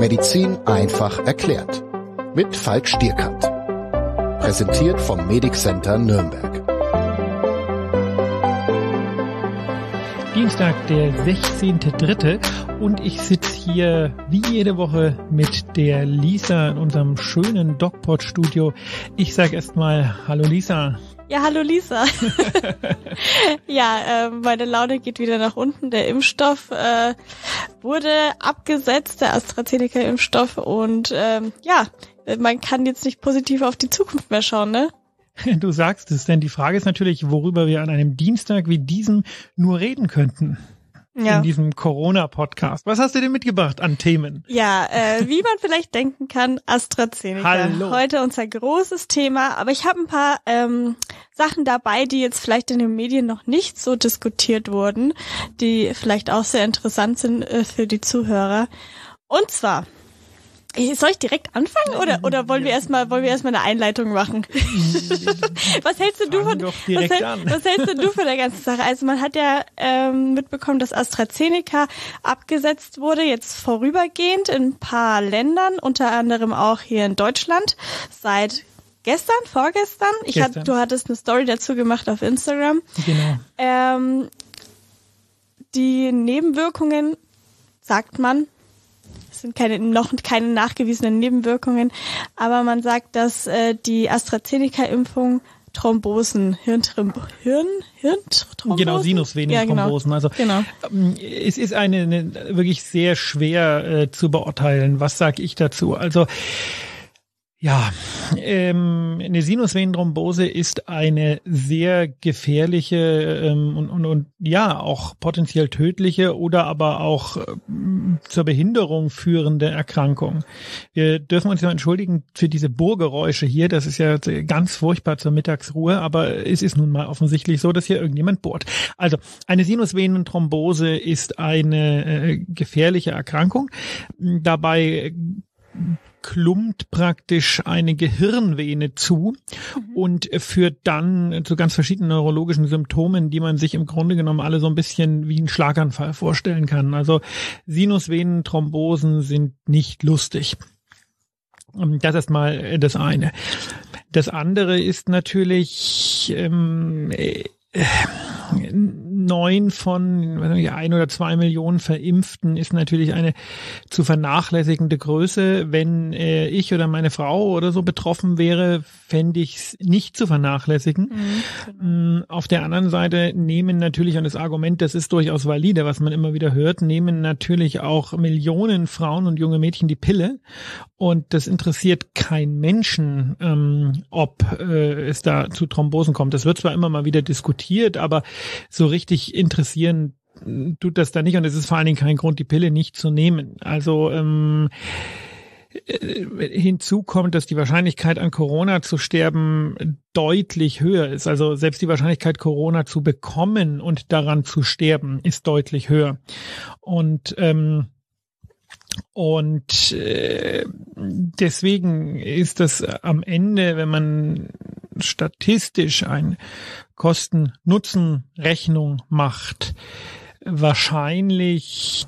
Medizin einfach erklärt. Mit Falk Stierkant. Präsentiert vom Medic Center Nürnberg. Dienstag, der 16.3. und ich sitze hier wie jede Woche mit der Lisa in unserem schönen DocPod-Studio. Ich sage erstmal Hallo Lisa. Ja, hallo Lisa. ja, äh, meine Laune geht wieder nach unten. Der Impfstoff äh, wurde abgesetzt, der AstraZeneca-Impfstoff. Und ähm, ja, man kann jetzt nicht positiv auf die Zukunft mehr schauen, ne? Du sagst es, denn die Frage ist natürlich, worüber wir an einem Dienstag wie diesem nur reden könnten ja. in diesem Corona-Podcast. Was hast du denn mitgebracht an Themen? Ja, äh, wie man vielleicht denken kann, AstraZeneca. Hallo. Heute unser großes Thema, aber ich habe ein paar ähm, Sachen dabei, die jetzt vielleicht in den Medien noch nicht so diskutiert wurden, die vielleicht auch sehr interessant sind äh, für die Zuhörer. Und zwar soll ich direkt anfangen oder oder wollen wir erstmal wollen wir erstmal eine Einleitung machen? was hältst du von was, was, hältst du von der ganzen Sache? Also man hat ja ähm, mitbekommen, dass AstraZeneca abgesetzt wurde, jetzt vorübergehend in ein paar Ländern, unter anderem auch hier in Deutschland seit gestern, vorgestern. Ich Gestern. Hat, du hattest eine Story dazu gemacht auf Instagram. Genau. Ähm, die Nebenwirkungen sagt man sind keine, noch keine nachgewiesenen Nebenwirkungen, aber man sagt, dass äh, die AstraZeneca-Impfung Thrombosen, Hirntrim Hirn, Hirnthrombosen? Genau, Sinusvenenthrombosen. Ja, genau. Also genau. Ähm, es ist eine, eine wirklich sehr schwer äh, zu beurteilen. Was sage ich dazu? Also ja, ähm, eine Sinusvenenthrombose ist eine sehr gefährliche ähm, und, und, und ja auch potenziell tödliche oder aber auch ähm, zur Behinderung führende Erkrankung. Wir dürfen uns ja entschuldigen für diese Bohrgeräusche hier. Das ist ja ganz furchtbar zur Mittagsruhe, aber es ist nun mal offensichtlich so, dass hier irgendjemand bohrt. Also eine Sinusvenenthrombose ist eine äh, gefährliche Erkrankung. Dabei klumpt praktisch eine Gehirnvene zu mhm. und führt dann zu ganz verschiedenen neurologischen Symptomen, die man sich im Grunde genommen alle so ein bisschen wie einen Schlaganfall vorstellen kann. Also Sinusvenenthrombosen sind nicht lustig. Das ist mal das eine. Das andere ist natürlich ähm, äh, neun von ein oder zwei Millionen Verimpften ist natürlich eine zu vernachlässigende Größe. Wenn äh, ich oder meine Frau oder so betroffen wäre, fände ich es nicht zu vernachlässigen. Mhm, genau. Mm, Auf der anderen Seite nehmen natürlich, und das Argument, das ist durchaus valide, was man immer wieder hört, nehmen natürlich auch Millionen Frauen und junge Mädchen die Pille. Und das interessiert kein Menschen, ähm, ob äh, es da zu Thrombosen kommt. Das wird zwar immer mal wieder diskutiert, aber so richtig interessieren tut das da nicht. Und es ist vor allen Dingen kein Grund, die Pille nicht zu nehmen. Also ähm, äh, hinzu kommt, dass die Wahrscheinlichkeit an Corona zu sterben deutlich höher ist. Also selbst die Wahrscheinlichkeit Corona zu bekommen und daran zu sterben ist deutlich höher. Und ähm, und äh, deswegen ist das am Ende, wenn man statistisch eine Kosten-Nutzen-Rechnung macht, wahrscheinlich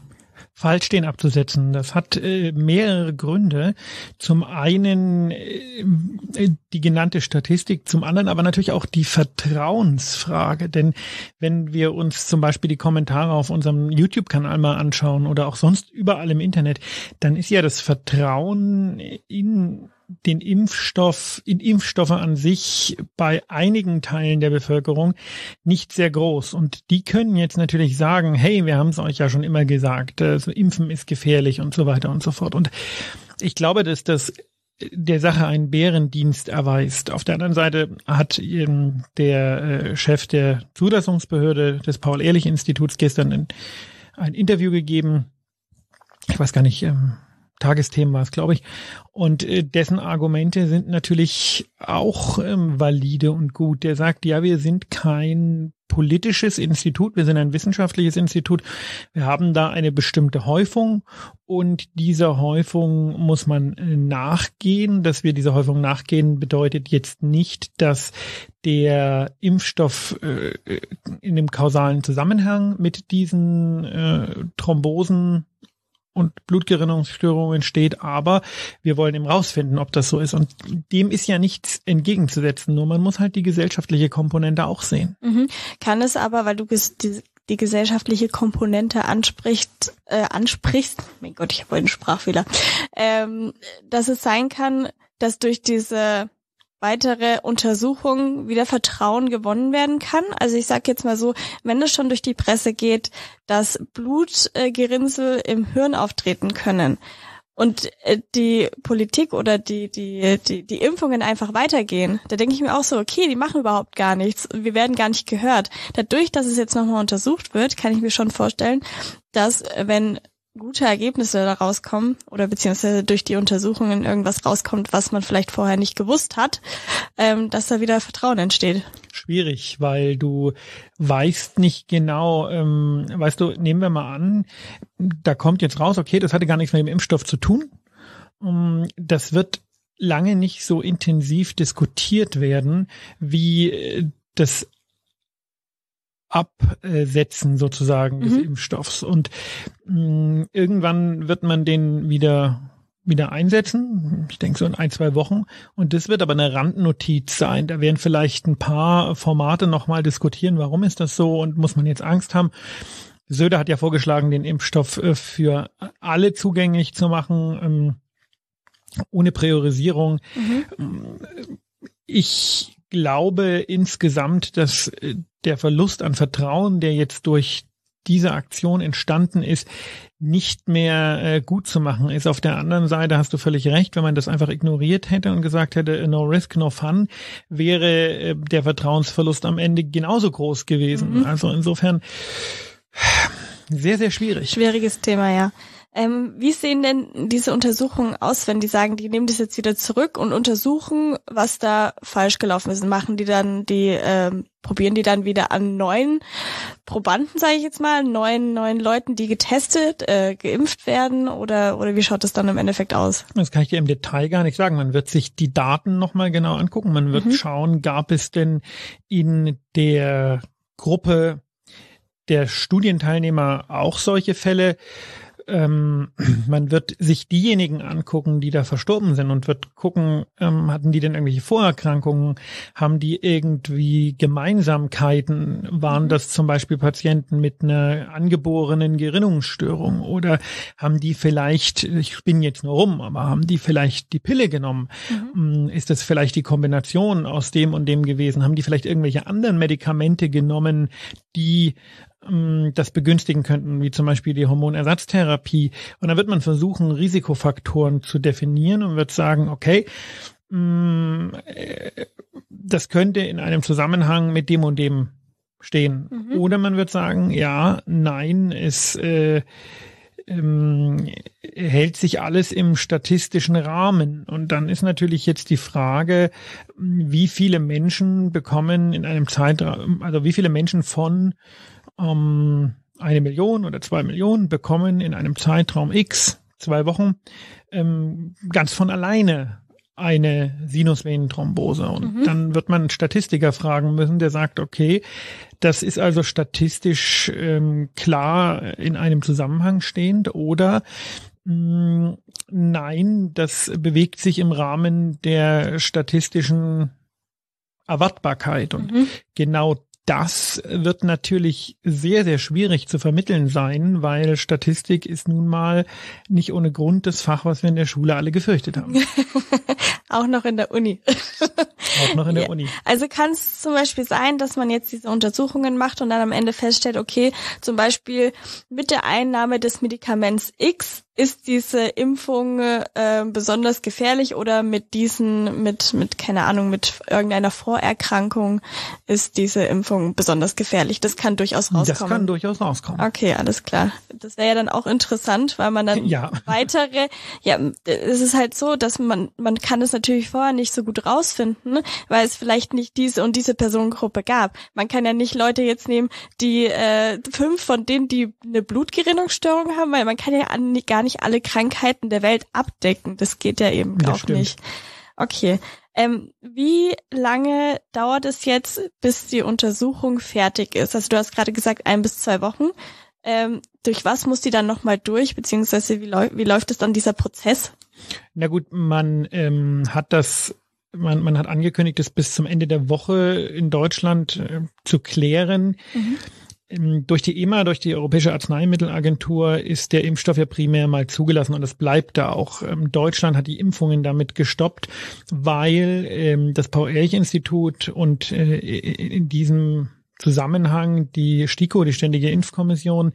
falsch den abzusetzen. Das hat äh, mehrere Gründe. Zum einen äh, die genannte Statistik, zum anderen aber natürlich auch die Vertrauensfrage. Denn wenn wir uns zum Beispiel die Kommentare auf unserem YouTube-Kanal mal anschauen oder auch sonst überall im Internet, dann ist ja das Vertrauen in den Impfstoff, in Impfstoffe an sich bei einigen Teilen der Bevölkerung nicht sehr groß. Und die können jetzt natürlich sagen, hey, wir haben es euch ja schon immer gesagt, also Impfen ist gefährlich und so weiter und so fort. Und ich glaube, dass das der Sache einen Bärendienst erweist. Auf der anderen Seite hat eben der äh, Chef der Zulassungsbehörde des Paul-Ehrlich-Instituts gestern ein, ein Interview gegeben. Ich weiß gar nicht, ähm, Tagesthemen war es, glaube ich. Und äh, dessen Argumente sind natürlich auch ähm, valide und gut. Der sagt, ja, wir sind kein politisches Institut, wir sind ein wissenschaftliches Institut. Wir haben da eine bestimmte Häufung und dieser Häufung muss man äh, nachgehen. Dass wir dieser Häufung nachgehen, bedeutet jetzt nicht, dass der Impfstoff äh, in dem kausalen Zusammenhang mit diesen äh, Thrombosen und Blutgerinnungsstörungen entsteht, aber wir wollen eben rausfinden, ob das so ist. Und dem ist ja nichts entgegenzusetzen, nur man muss halt die gesellschaftliche Komponente auch sehen. Mhm. Kann es aber, weil du die, die gesellschaftliche Komponente ansprichst, äh, ansprichst, mein Gott, ich habe einen Sprachfehler, ähm, dass es sein kann, dass durch diese weitere Untersuchungen wieder Vertrauen gewonnen werden kann. Also ich sage jetzt mal so, wenn es schon durch die Presse geht, dass Blutgerinnsel im Hirn auftreten können und äh, die Politik oder die, die, die, die Impfungen einfach weitergehen, da denke ich mir auch so, okay, die machen überhaupt gar nichts. Wir werden gar nicht gehört. Dadurch, dass es jetzt nochmal untersucht wird, kann ich mir schon vorstellen, dass wenn gute Ergebnisse da rauskommen oder beziehungsweise durch die Untersuchungen irgendwas rauskommt, was man vielleicht vorher nicht gewusst hat, ähm, dass da wieder Vertrauen entsteht. Schwierig, weil du weißt nicht genau, ähm, weißt du, nehmen wir mal an, da kommt jetzt raus, okay, das hatte gar nichts mit dem Impfstoff zu tun. Um, das wird lange nicht so intensiv diskutiert werden, wie äh, das Absetzen sozusagen des mhm. Impfstoffs. Und mh, mm, irgendwann wird man den wieder wieder einsetzen. Ich denke so in ein, zwei Wochen. Und das wird aber eine Randnotiz sein. Da werden vielleicht ein paar Formate nochmal diskutieren, warum ist das so und muss man jetzt Angst haben. Söder hat ja vorgeschlagen, den Impfstoff äh, für alle zugänglich zu machen, ähm, ohne Priorisierung. Mhm. Ich glaube insgesamt, dass äh, der Verlust an Vertrauen, der jetzt durch diese Aktion entstanden ist, nicht mehr äh, gut zu machen ist. Auf der anderen Seite hast du völlig recht, wenn man das einfach ignoriert hätte und gesagt hätte, no risk, no fun, wäre äh, der Vertrauensverlust am Ende genauso groß gewesen. Mhm. Also insofern sehr, sehr schwierig. Schwieriges Thema, ja. Ähm, wie sehen denn diese Untersuchungen aus, wenn die sagen, die nehmen das jetzt wieder zurück und untersuchen, was da falsch gelaufen ist? Machen die dann die, ähm, probieren die dann wieder an neuen Probanden, sage ich jetzt mal, neuen neuen Leuten, die getestet, äh, geimpft werden oder oder wie schaut das dann im Endeffekt aus? Das kann ich dir im Detail gar nicht sagen. Man wird sich die Daten nochmal genau angucken. Man wird mhm. schauen, gab es denn in der Gruppe der Studienteilnehmer auch solche Fälle? Ähm, man wird sich diejenigen angucken, die da verstorben sind und wird gucken, ähm, hatten die denn irgendwelche Vorerkrankungen, haben die irgendwie Gemeinsamkeiten, waren mhm. das zum Beispiel Patienten mit einer angeborenen Gerinnungsstörung oder haben die vielleicht, ich bin jetzt nur rum, aber haben die vielleicht die Pille genommen? Mhm. Mm, ist das vielleicht die Kombination aus dem und dem gewesen? Haben die vielleicht irgendwelche anderen Medikamente genommen, die das begünstigen könnten, wie zum Beispiel die Hormonersatztherapie. Und da wird man versuchen, Risikofaktoren zu definieren und wird sagen, okay, mm, äh, das könnte in einem Zusammenhang mit dem und dem stehen. Mhm. Oder man wird sagen, ja, nein, es äh, ähm, hält sich alles im statistischen Rahmen. Und dann ist natürlich jetzt die Frage, wie viele Menschen bekommen in einem Zeitraum, also wie viele Menschen von ähm, eine Million oder zwei Millionen bekommen in einem Zeitraum X, zwei Wochen, ähm, ganz von alleine eine Sinusvenenthrombose. Und mhm. dann wird man einen Statistiker fragen müssen, der sagt, okay, das ist also statistisch ähm, klar in einem Zusammenhang stehend oder mh, mm, nein, das bewegt sich im Rahmen der statistischen Erwartbarkeit. Und mhm. genau das wird natürlich sehr, sehr schwierig zu vermitteln sein, weil Statistik ist nun mal nicht ohne Grund das Fach, was wir in der Schule alle gefürchtet haben. Auch noch in der Uni. Auch noch in der ja. Uni. Also kann es zum Beispiel sein, dass man jetzt diese Untersuchungen macht und dann am Ende feststellt, okay, zum Beispiel mit der Einnahme des Medikaments X ist diese Impfung äh, besonders gefährlich oder mit diesen, mit, mit, keine Ahnung, mit irgendeiner Vorerkrankung ist diese Impfung besonders gefährlich. Das kann durchaus rauskommen. Das kann durchaus rauskommen. Okay, alles klar. Das wäre ja dann auch interessant, weil man dann ja. weitere, ja, es ist halt so, dass man, man kann es natürlich vorher nicht so gut rausfinden, weil es vielleicht nicht diese und diese Personengruppe gab. Man kann ja nicht Leute jetzt nehmen, die äh, fünf von denen, die eine Blutgerinnungsstörung haben, weil man kann ja gar gar nicht alle Krankheiten der Welt abdecken. Das geht ja eben das auch stimmt. nicht. Okay. Ähm, wie lange dauert es jetzt, bis die Untersuchung fertig ist? Also du hast gerade gesagt, ein bis zwei Wochen. Ähm, durch was muss die dann nochmal durch, beziehungsweise wie, läu wie läuft es dann dieser Prozess? Na gut, man ähm, hat das man, man hat angekündigt, es bis zum Ende der Woche in Deutschland äh, zu klären. Mhm. Ähm, durch die EMA, durch die Europäische Arzneimittelagentur, ist der Impfstoff ja primär mal zugelassen und es bleibt da auch. Ähm, Deutschland hat die Impfungen damit gestoppt, weil ähm, das Paul-Ehrlich-Institut und äh, in diesem Zusammenhang die STIKO, die Ständige Impfkommission,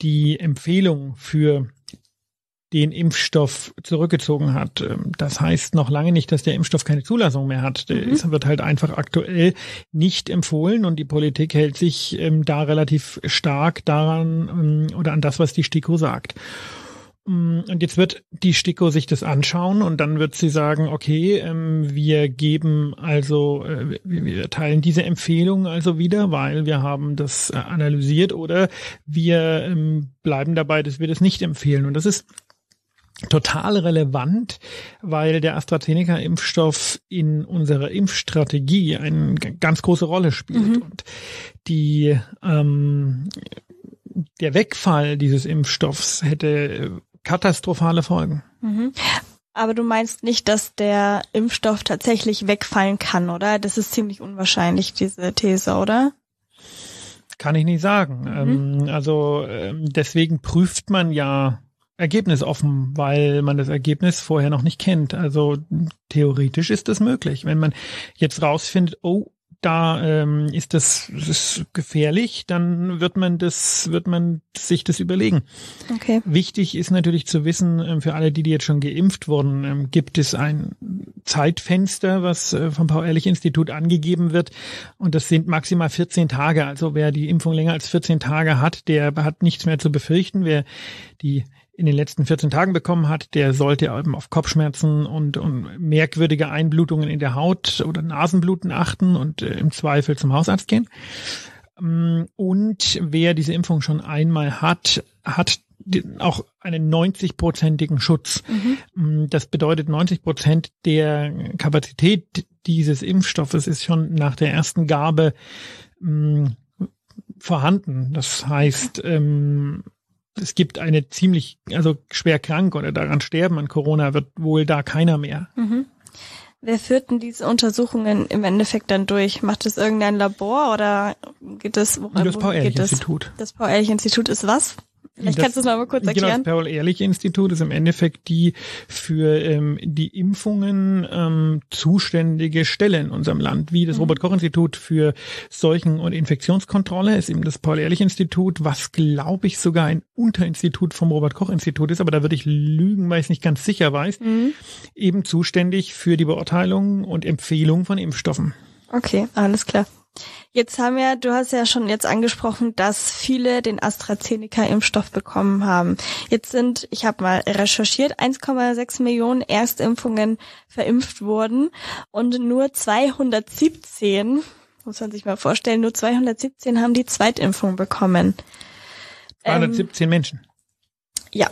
die Empfehlung für den Impfstoff zurückgezogen hat. Ähm, das heißt noch lange nicht, dass der Impfstoff keine Zulassung mehr hat. Mhm. wird halt einfach aktuell nicht empfohlen und die Politik hält sich ähm, da relativ stark daran ähm, oder an das, was die STIKO sagt. Mm, und jetzt wird die STIKO sich das anschauen und dann wird sie sagen, okay, wir geben also, äh, wir teilen diese Empfehlung also wieder, weil wir haben das äh, analysiert oder wir bleiben dabei, dass wir das nicht empfehlen. Und das ist total relevant, weil der AstraZeneca-Impfstoff in unserer Impfstrategie eine ganz große Rolle spielt. Mhm. Und die ähm, der Wegfall dieses Impfstoffs hätte katastrophale Folgen. Mhm. Aber du meinst nicht, dass der Impfstoff tatsächlich wegfallen kann, oder? Das ist ziemlich unwahrscheinlich, diese These, oder? Kann ich nicht sagen. Mhm. Ähm, also ähm, deswegen prüft man ja Ergebnis offen, weil man das Ergebnis vorher noch nicht kennt. Also theoretisch ist das möglich. Wenn man jetzt rausfindet, oh, da ähm, ist das, ist gefährlich, dann wird man das, wird man sich das überlegen. Okay. Wichtig ist natürlich zu wissen, ähm, für alle, die, die jetzt schon geimpft wurden, ähm, gibt es ein Zeitfenster, was äh, vom Paul-Ehrlich-Institut angegeben wird. Und das sind maximal 14 Tage. Also wer die Impfung länger als 14 Tage hat, der hat nichts mehr zu befürchten. Wer die in den letzten 14 Tagen bekommen hat, der sollte eben auf Kopfschmerzen und, und merkwürdige Einblutungen in der Haut oder Nasenbluten achten und äh, im Zweifel zum Hausarzt gehen. Mm, und wer diese Impfung schon einmal hat, hat auch einen 90-prozentigen Schutz. Mhm. Mm, das bedeutet 90 Prozent der Kapazität dieses Impfstoffes ist schon nach der ersten Gabe mh, mm, vorhanden. Das heißt, ähm, es gibt eine ziemlich, also schwer krank oder daran sterben an Corona wird wohl da keiner mehr. Mhm. Wer führt denn diese Untersuchungen im Endeffekt dann durch? Macht es irgendein Labor oder geht es? Das Paul-Ehrlich-Institut. Das Paul-Ehrlich-Institut ist was? Vielleicht das, kannst du es nochmal kurz erklären. Genau, das Paul-Ehrlich-Institut ist im Endeffekt die für ähm, die Impfungen ähm, zuständige Stelle in unserem Land, wie das mhm. Robert-Koch-Institut für Seuchen- und Infektionskontrolle ist eben das Paul-Ehrlich-Institut, was glaube ich sogar ein Unterinstitut vom Robert-Koch-Institut ist, aber da würde ich lügen, weil ich es nicht ganz sicher weiß, mhm. eben zuständig für die Beurteilung und Empfehlung von Impfstoffen. Okay, alles klar. Jetzt haben wir, du hast ja schon jetzt angesprochen, dass viele den AstraZeneca-Impfstoff bekommen haben. Jetzt sind, ich habe mal recherchiert, 1,6 Millionen Erstimpfungen verimpft worden und nur 217, muss man sich mal vorstellen, nur 217 haben die Zweitimpfung bekommen. 217 ähm, Menschen. Ja,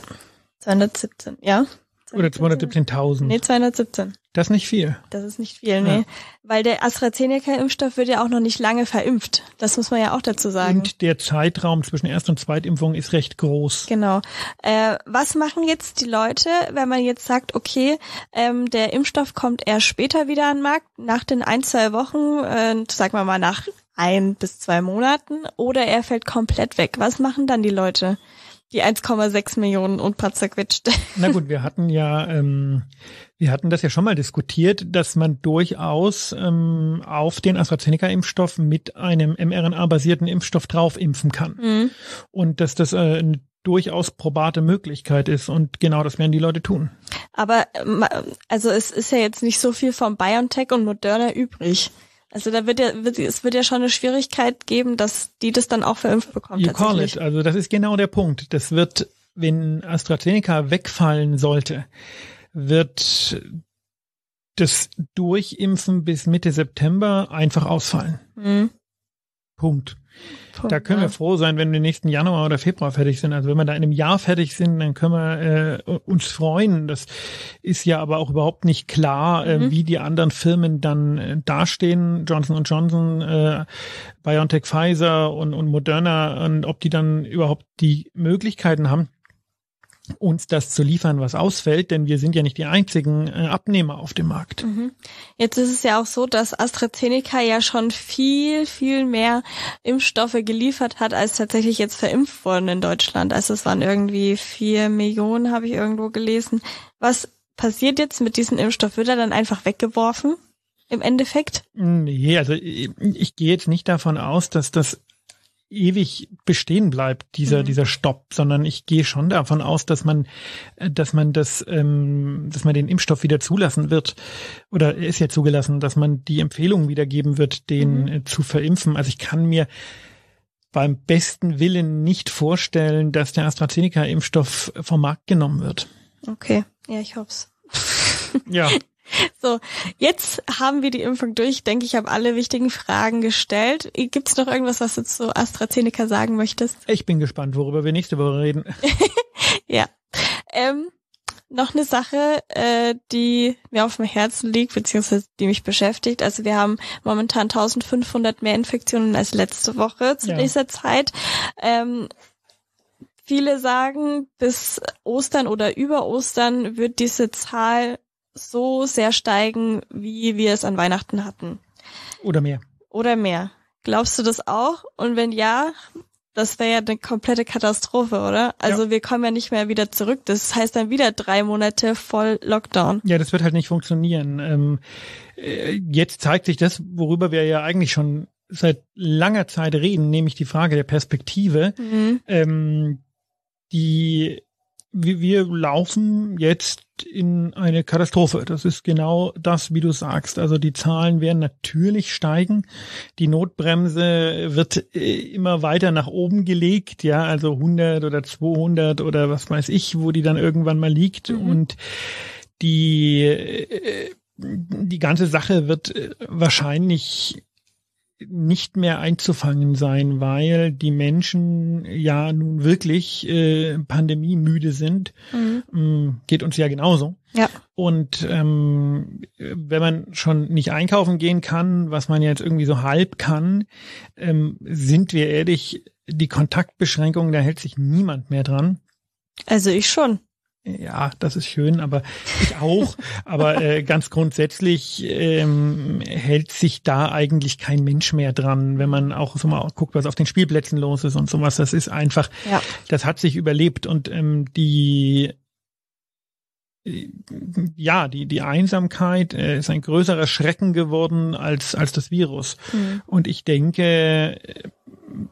217, ja. Oder 217.000. Nee, 217. Das ist nicht viel. Das ist nicht viel, nee. Ja. Weil der AstraZeneca-Impfstoff wird ja auch noch nicht lange verimpft. Das muss man ja auch dazu sagen. Und der Zeitraum zwischen Erst- und Zweitimpfung ist recht groß. Genau. Äh, was machen jetzt die Leute, wenn man jetzt sagt, okay, ähm, der Impfstoff kommt erst später wieder an den Markt, nach den ein, zwei Wochen, äh, sagen wir mal nach ein bis zwei Monaten, oder er fällt komplett weg. Was machen dann die Leute? Die 1,6 Millionen und paar zerquetscht. Na gut, wir hatten ja, ähm, wir hatten das ja schon mal diskutiert, dass man durchaus ähm, auf den AstraZeneca-Impfstoff mit einem mRNA-basierten Impfstoff drauf impfen kann. Mhm. Und dass das äh, eine durchaus probate Möglichkeit ist und genau das werden die Leute tun. Aber also es ist ja jetzt nicht so viel von BioNTech und Moderna übrig. Also da wird ja, wird, es wird ja schon eine Schwierigkeit geben, dass die das dann auch verimpft bekommen. You call it. Also das ist genau der Punkt. Das wird, wenn AstraZeneca wegfallen sollte, wird das Durchimpfen bis Mitte September einfach ausfallen. Mhm. Punkt. Da können wir froh sein, wenn wir nächsten Januar oder Februar fertig sind. Also wenn wir da in einem Jahr fertig sind, dann können wir äh, uns freuen. Das ist ja aber auch überhaupt nicht klar, äh, mhm. wie die anderen Firmen dann äh, dastehen. Johnson Johnson, äh, BioNTech, Pfizer und, und Moderna und ob die dann überhaupt die Möglichkeiten haben uns das zu liefern, was ausfällt, denn wir sind ja nicht die einzigen äh, Abnehmer auf dem Markt. Mhm. Jetzt ist es ja auch so, dass AstraZeneca ja schon viel, viel mehr Impfstoffe geliefert hat, als tatsächlich jetzt verimpft wurden in Deutschland. Also es waren irgendwie vier Millionen, habe ich irgendwo gelesen. Was passiert jetzt mit diesem Impfstoff? Wird er dann einfach weggeworfen? Im Endeffekt? Nee, also ich, ich gehe jetzt nicht davon aus, dass das ewig bestehen bleibt, dieser, mhm. dieser Stopp, sondern ich gehe schon davon aus, dass man, äh, dass man das, ähm, dass man den Impfstoff wieder zulassen wird, oder ist ja zugelassen, dass man die Empfehlung wiedergeben wird, den mhm. äh, zu verimpfen. Also ich kann mir beim besten Willen nicht vorstellen, dass der AstraZeneca-Impfstoff vom Markt genommen wird. Okay, ja, ich hoffe ja, So, jetzt haben wir die Impfung durch. Ich denke, ich habe alle wichtigen Fragen gestellt. Gibt es noch irgendwas, was du zu AstraZeneca sagen möchtest? Ich bin gespannt, worüber wir nächste Woche reden. ja. Ähm, noch eine Sache, äh, die mir auf dem Herzen liegt, beziehungsweise die mich beschäftigt. Also wir haben momentan 1500 mehr Infektionen als letzte Woche zu ja. dieser Zeit. Ähm, viele sagen, bis Ostern oder über Ostern wird diese Zahl so sehr steigen, wie wir es an Weihnachten hatten. Oder mehr. Oder mehr. Glaubst du das auch? Und wenn ja, das wäre ja eine komplette Katastrophe, oder? Also ja. wir kommen ja nicht mehr wieder zurück. Das heißt dann wieder drei Monate voll Lockdown. Ja, das wird halt nicht funktionieren. Ähm, äh, jetzt zeigt sich das, worüber wir ja eigentlich schon seit langer Zeit reden, nämlich die Frage der Perspektive. Mhm. Ähm, die wir laufen jetzt in eine Katastrophe. Das ist genau das, wie du sagst. Also die Zahlen werden natürlich steigen. Die Notbremse wird äh, immer weiter nach oben gelegt. Ja, also 100 oder 200 oder was weiß ich, wo die dann irgendwann mal liegt. Mhm. Und die, äh, die ganze Sache wird äh, wahrscheinlich nicht mehr einzufangen sein, weil die Menschen ja nun wirklich äh, pandemiemüde sind. Mhm. Mm, geht uns ja genauso. Ja. Und ähm, wenn man schon nicht einkaufen gehen kann, was man jetzt irgendwie so halb kann, ähm, sind wir ehrlich, die Kontaktbeschränkungen, da hält sich niemand mehr dran. Also ich schon ja, das ist schön, aber ich auch. aber äh, ganz grundsätzlich ähm, hält sich da eigentlich kein Mensch mehr dran, wenn man auch so mal guckt, was auf den Spielplätzen los ist und sowas. Das ist einfach, ja. das hat sich überlebt und ähm, die ja, die, die Einsamkeit äh, ist ein größerer Schrecken geworden als, als das Virus. Mhm. Und ich denke,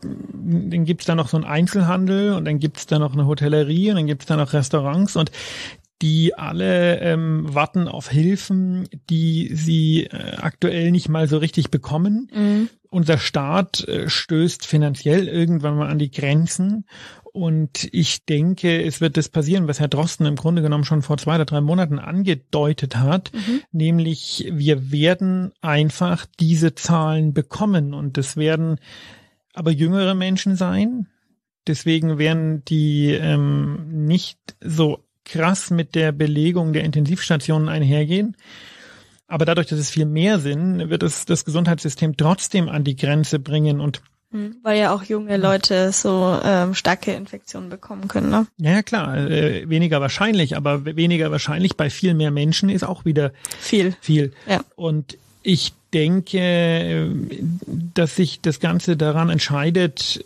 dann gibt's da noch so einen Einzelhandel und dann gibt's da noch eine Hotellerie und dann gibt's da noch Restaurants und die alle ähm, warten auf Hilfen, die sie äh, aktuell nicht mal so richtig bekommen. Mhm. Unser Staat äh, stößt finanziell irgendwann mal an die Grenzen. Und ich denke, es wird das passieren, was Herr Drosten im Grunde genommen schon vor zwei oder drei Monaten angedeutet hat, mhm. nämlich wir werden einfach diese Zahlen bekommen und es werden aber jüngere Menschen sein. Deswegen werden die ähm, nicht so krass mit der Belegung der Intensivstationen einhergehen. Aber dadurch, dass es viel mehr sind, wird es das Gesundheitssystem trotzdem an die Grenze bringen und hm, weil ja auch junge Leute so ähm, starke Infektionen bekommen können, ne? Ja, klar, äh, weniger wahrscheinlich, aber weniger wahrscheinlich bei viel mehr Menschen ist auch wieder viel. Viel. Ja. Und ich denke, dass sich das Ganze daran entscheidet,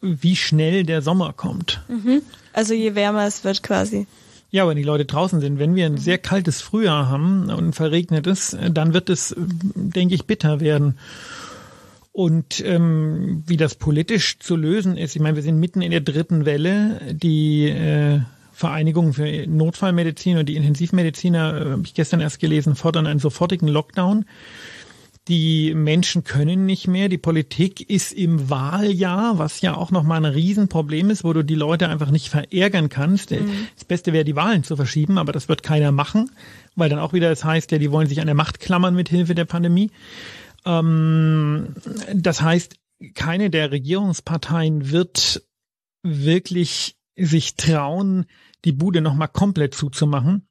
wie schnell der Sommer kommt. Mhm. Also je wärmer es wird quasi. Ja, wenn die Leute draußen sind. Wenn wir ein sehr kaltes Frühjahr haben und verregnetes, dann wird es, denke ich, bitter werden. Und ähm, wie das politisch zu lösen ist, ich meine, wir sind mitten in der dritten Welle. Die äh, Vereinigung für Notfallmedizin und die Intensivmediziner, äh, habe ich gestern erst gelesen, fordern einen sofortigen Lockdown. Die Menschen können nicht mehr. Die Politik ist im Wahljahr, was ja auch nochmal ein Riesenproblem ist, wo du die Leute einfach nicht verärgern kannst. Mhm. Das Beste wäre, die Wahlen zu verschieben, aber das wird keiner machen, weil dann auch wieder das heißt, ja, die wollen sich an der Macht klammern mit Hilfe der Pandemie. Ähm, das heißt, keine der Regierungsparteien wird wirklich sich trauen, die Bude nochmal komplett zuzumachen.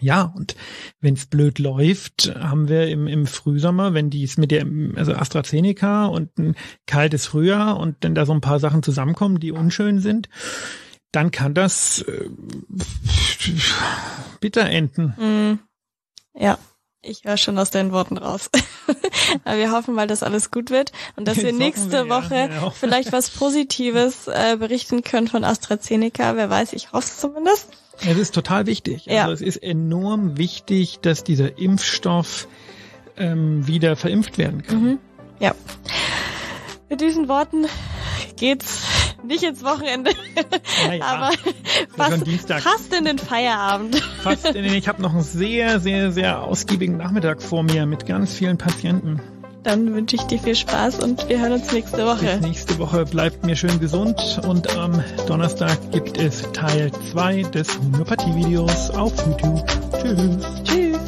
Ja, und wenn es blöd läuft, haben wir im, im Frühsommer, wenn dies mit der, also AstraZeneca und ein kaltes Frühjahr und dann da so ein paar Sachen zusammenkommen, die unschön sind, dann kann das äh, bitter enden. Mm, ja, ich höre schon aus deinen Worten raus. Aber wir hoffen mal, dass alles gut wird und dass wir nächste wir, Woche ja, genau. vielleicht was Positives äh, berichten können von AstraZeneca. Wer weiß, ich hoffe es zumindest. Es ist total wichtig. Ja. Also es ist enorm wichtig, dass dieser Impfstoff ähm, wieder verimpft werden kann. Mhm. Ja. Mit diesen Worten geht's nicht ins Wochenende, ja, aber fast, fast, in den Feierabend. Fast in den, ich habe noch einen sehr, sehr, sehr ausgiebigen Nachmittag vor mir mit ganz vielen Patienten. Dann wünsche ich dir viel Spaß und wir hören uns nächste Woche. Bis nächste Woche bleibt mir schön gesund und am Donnerstag gibt es Teil 2 des Homöopathie-Videos auf YouTube. Tschüss. Tschüss.